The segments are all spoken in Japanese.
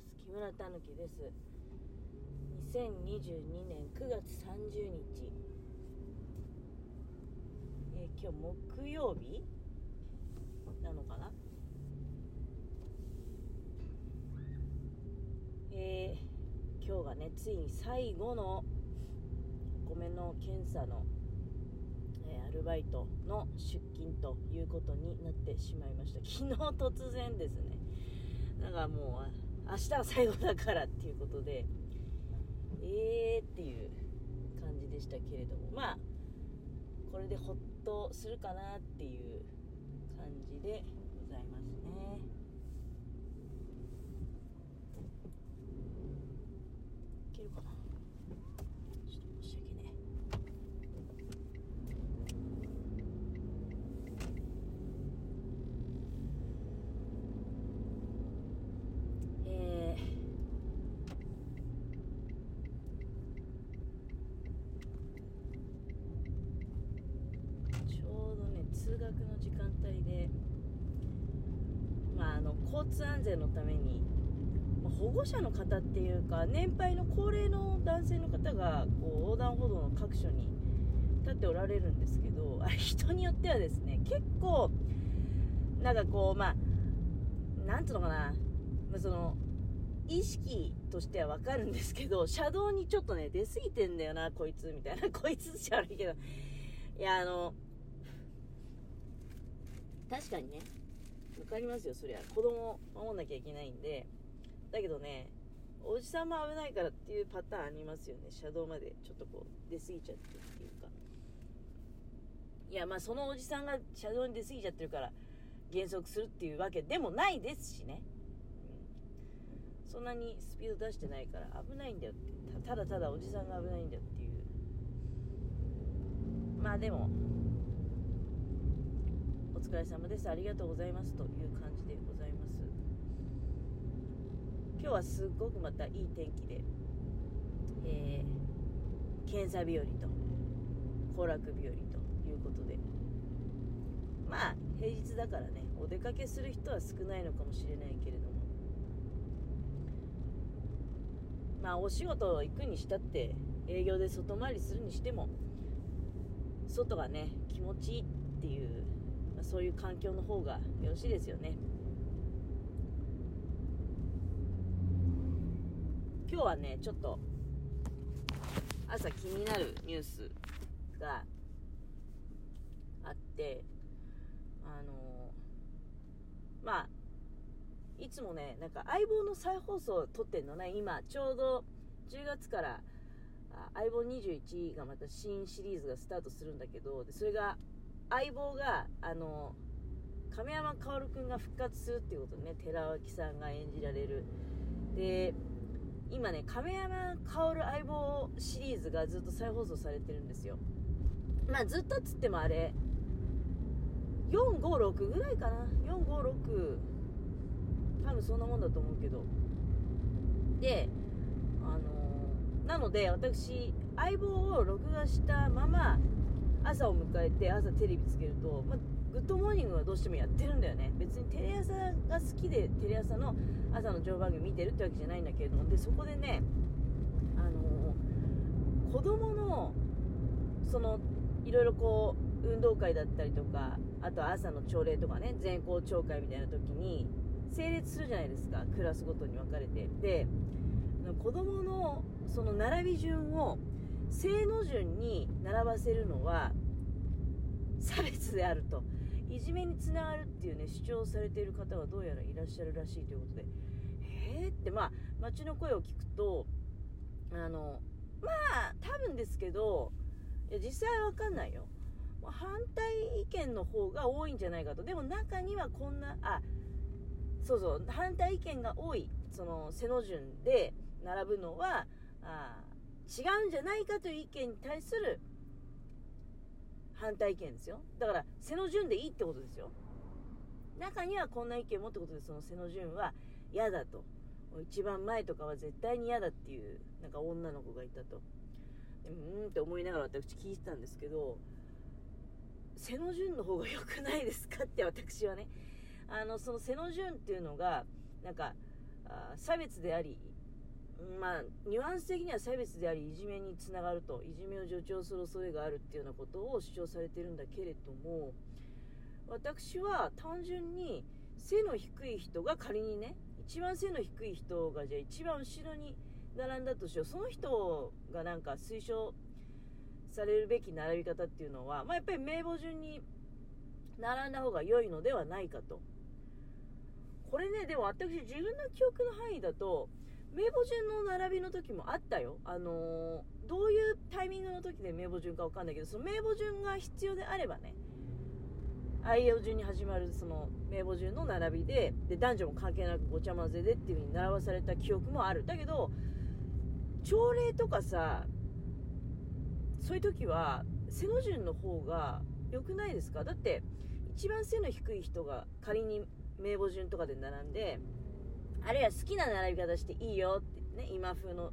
ます木村たぬきです。2022年9月30日、え今日木曜日なのかな？えー今日がねついに最後のお米の検査の、えアルバイトの出勤ということになってしまいました。昨日突然ですね。だからもう明日は最後だからっていうことでえーっていう感じでしたけれどもまあこれでほっとするかなっていう感じでございますねいけるかなちょっと申し訳ねえーちょうどね通学の時間帯でまああの交通安全のためにまあ保護者の方っていうか年配の高齢の男性の方がこう横断歩道の各所に立っておられるんですけど人によってはですね結構なんかこうまあなんつうのかな、まあ、その意識としてはわかるんですけど車道にちょっとね出過ぎてんだよなこいつみたいなこいつじゃ悪いけど。いやあの確かにね。わかりますよそりゃ。子供守んなきゃいけないんで。だけどねおじさんも危ないからっていうパターンありますよね。車道までちょっとこう出過ぎちゃってるっていうか。いやまあそのおじさんが車道に出過ぎちゃってるから減速するっていうわけでもないですしね、うん、そんなにスピード出してないから危ないんだよって。ただただおじさんが危ないんだよっていう。まあでもお疲れ様ですありがとうございますという感じでございます。今日はすっごくまたいい天気で、えー検査日和と行楽日和ということで。まあ平日だからねお出かけする人は少ないのかもしれないけれども。まあお仕事行くにしたって営業で外回りするにしても外がね気持ちいいっていう、まあそういう環境の方がよろしいですよね。今日はねちょっと朝気になるニュースがあってあのまあいつもねなんか相棒の再放送を撮ってんのね今ちょうど10月から相棒21がまた新シリーズがスタートするんだけどでそれが相棒があの亀山薫君が復活するっていうことでね。寺脇さんが演じられる。で今ね亀山薫相棒シリーズがずっと再放送されてるんですよ。まあずっとっつってもあれ456ぐらいかな。456多分そんなもんだと思うけど。であのーなので私相棒を録画したまま朝を迎えて朝テレビつけると、まあ、グッドモーニングはどうしてもやってるんだよね。別にテレ朝が好きでテレ朝の朝の情報番組見てるってわけじゃないんだけれどもでそこでねあのー子供のそのいろいろこう運動会だったりとかあと朝の朝礼とかね全校朝会みたいな時に整列するじゃないですかクラスごとに分かれて。で子供のその並び順を正の順に並ばせるのは差別であると。いじめにつながるっていうね主張されている方がどうやらいらっしゃるらしいということで。えーって。まあ街の声を聞くとあのまあ多分ですけどいや実際は分かんないよ。反対意見の方が多いんじゃないかと。でも中にはこんなあそうそう反対意見が多いその背の順で並ぶのはあ違うんじゃないかという意見に対する反対意見ですよ。だから背の順でいいってことですよ。中にはこんな意見もってことでその背の順は嫌だと。一番前とかは絶対に嫌だっていうなんか女の子がいたと。でうーんって思いながら私聞いてたんですけど背の順の方が良くないですかって私はね。あのその背の順っていうのがなんかあ差別でありまあニュアンス的には差別でありいじめにつながるといじめを助長する恐れがあるっていうようなことを主張されてるんだけれども私は単純に背の低い人が仮にね一番背の低い人がじゃあ一番後ろに並んだとしようその人がなんか推奨されるべき並び方っていうのは、まあ、やっぱり名簿順に並んだ方が良いのではないかと。これね、でも私自分の記憶の範囲だと、名簿順の並びの時もあったよ。あのー、どういうタイミングの時で名簿順かわかんないけど、その名簿順が必要であればね、愛用順に始まるその名簿順の並びで、で、男女も関係なくごちゃ混ぜでっていう風に並ばされた記憶もある。だけど、朝礼とかさ、そういう時は背の順の方が良くないですか？だって一番背の低い人が仮に名簿順とかで並んであるいは好きな並び方していいよってね今風の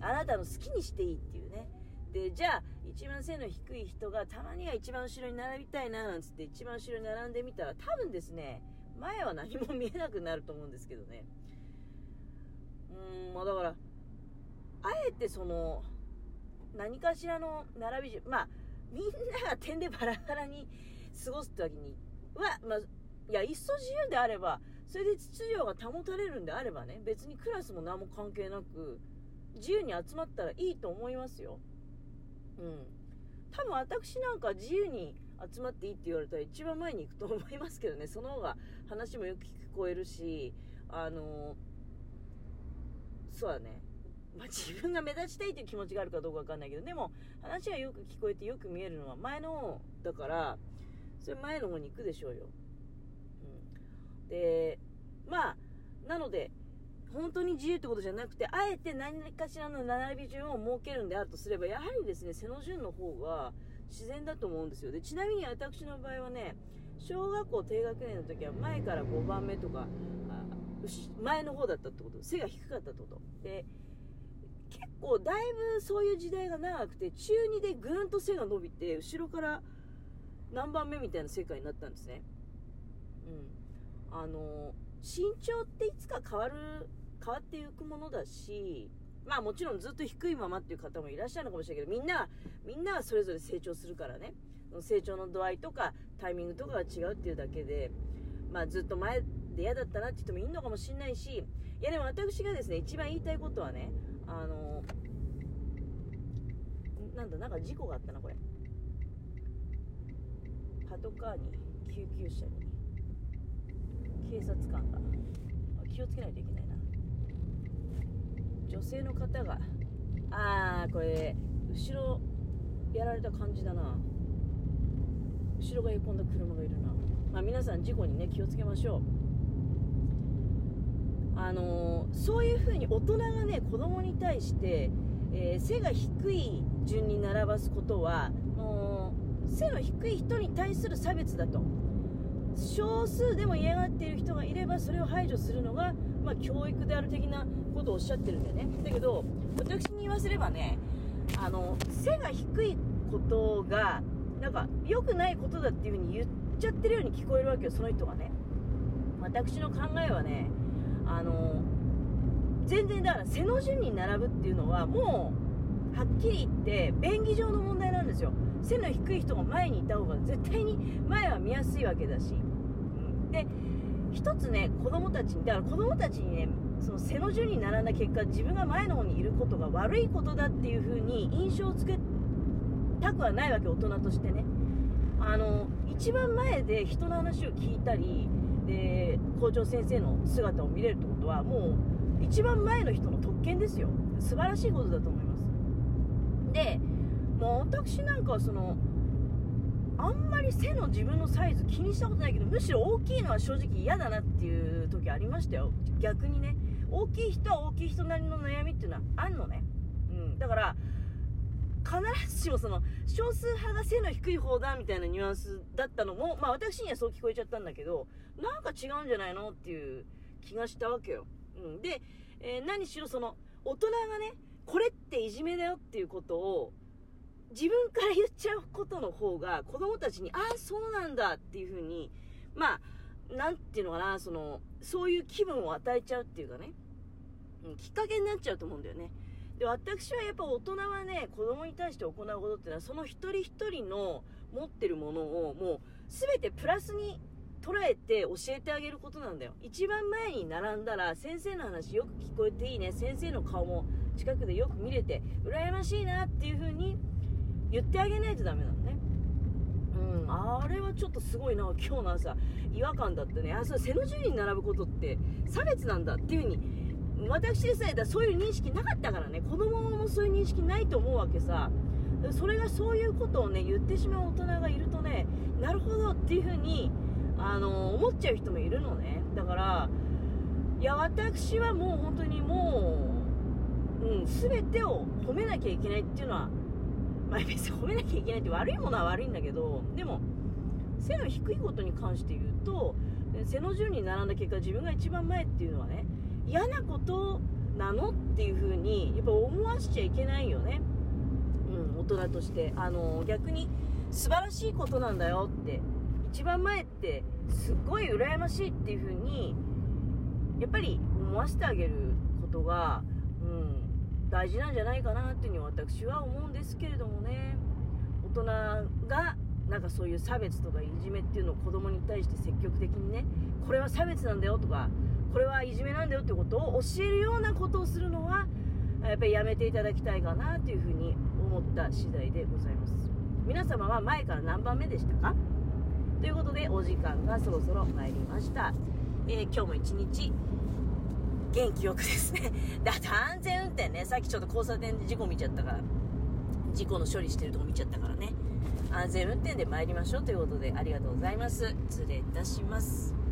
あなたの好きにしていいっていうね。でじゃあ一番背の低い人がたまには一番後ろに並びたいななんつって一番後ろに並んでみたら多分ですね前は何も見えなくなると思うんですけどね。うんまあだからあえてその何かしらの並び順、まあ、みんなが点でバラバラに過ごすってわけには、まあ、いや、いっそ自由であれば、それで秩序が保たれるんであればね、別にクラスも何も関係なく、自由に集まったらいいと思いますよ。うん。多分私なんか自由に集まっていいって言われたら一番前に行くと思いますけどね、その方が話もよく聞こえるし、あのそうだね。まあ、自分が目立ちたいという気持ちがあるかどうかわかんないけど、でも話がよく聞こえてよく見えるのは前の方だから、それ前の方に行くでしょうよ。で、まあ、なので、本当に自由ってことじゃなくて、あえて何かしらの並び順を設けるんであるとすれば、やはりですね、背の順の方が自然だと思うんですよ。で、ちなみに私の場合はね、小学校低学年の時は前から5番目とか、前の方だったってこと。背が低かったってこと。で、結構だいぶそういう時代が長くて中2でぐんと背が伸びて後ろから何番目みたいな世界になったんですねうんあの身長っていつか変わる変わっていくものだしまあもちろんずっと低いままっていう方もいらっしゃるのかもしれないけどみんなみんなはそれぞれ成長するからね。成長の度合いとかタイミングとかが違うっていうだけでまあずっと前で嫌だったなって人もいるのかもしれないしいやでも私がですね一番言いたいことはねあのなんだなんか事故があったなこれ。パトカーに救急車に。警察官が。気をつけないといけないな。女性の方がああこれ後ろやられた感じだな。後ろが横んだ車がいるな。まあ皆さん事故にね気をつけましょう。あのそういうふうに大人がね子供に対して、えー、背が低い順に並ばすことはもう背の低い人に対する差別だと。少数でも嫌がっている人がいればそれを排除するのが、まあ、教育である的なことをおっしゃってるんだよね。だけど私に言わせればねあの背が低いことがなんか良くないことだっていうふうに言っちゃってるように聞こえるわけよその人がね。私の考えはねあの全然だから背の順に並ぶっていうのはもうはっきり言って便宜上の問題なんですよ。背の低い人が前にいた方が絶対に前は見やすいわけだし、で一つね子供たちにだから子供たちにねその背の順に並んだ結果自分が前の方にいることが悪いことだっていう風に印象をつけたくはないわけ大人としてね。あの一番前で人の話を聞いたりで校長先生の姿を見れるってことはもう一番前の人の特権ですよ。素晴らしいことだと思います。でもう私なんかはそのあんまり背の自分のサイズ気にしたことないけどむしろ大きいのは正直嫌だなっていう時ありましたよ逆にね大きい人は大きい人なりの悩みっていうのはあんのねうんだから必ずしもその少数派が背の低い方だみたいなニュアンスだったのも、まあ私にはそう聞こえちゃったんだけど、なんか違うんじゃないのっていう気がしたわけよ。うん。で、えー、何しろその大人がね、これっていじめだよっていうことを自分から言っちゃうことの方が子供たちに、ああ、そうなんだっていうふうに、まあ、なんていうのかな、その、そういう気分を与えちゃうっていうかね、うん、きっかけになっちゃうと思うんだよね。で、私はやっぱ大人はね、子供に対して行うことっていうのは、その一人一人の持ってるものをもう全てプラスに捉えて教えてあげることなんだよ。一番前に並んだら先生の話よく聞こえていいね。先生の顔も近くでよく見れて、羨ましいなっていう風に言ってあげないとダメなのね。うん、あれはちょっとすごいな、今日の朝、違和感だったね。あ、そう、背の順に並ぶことって差別なんだっていう風に私でさえだそういう認識なかったからね子供もそういう認識ないと思うわけさそれがそういうことをね言ってしまう大人がいるとねなるほどっていう風にあの思っちゃう人もいるのねだからいや私はもう本当にもう、うん、全てを褒めなきゃいけないっていうのはまあ別に褒めなきゃいけないって悪いものは悪いんだけどでも背の低いことに関して言うと背の順に並んだ結果自分が一番前っていうのはね嫌なことなのっていう風にやっぱ思わしちゃいけないよね、うん、大人として。あの逆に素晴らしいことなんだよって一番前ってすっごい羨ましいっていう風にやっぱり思わせてあげることが、うん、大事なんじゃないかなっていうに私は思うんですけれどもね。大人がなんかそういう差別とかいじめっていうのを子供に対して積極的にねこれは差別なんだよとかこれはいじめなんだよってことを教えるようなことをするのはやっぱりやめていただきたいかなというふうに思った次第でございます。皆様は前から何番目でしたか？ということでお時間がそろそろ参りました、えー、今日も一日元気よくですね。であと安全運転ね。さっきちょっと交差点で事故見ちゃったから。事故の処理してるとこ見ちゃったからね。安全運転で参りましょうということでありがとうございます。失礼いたします。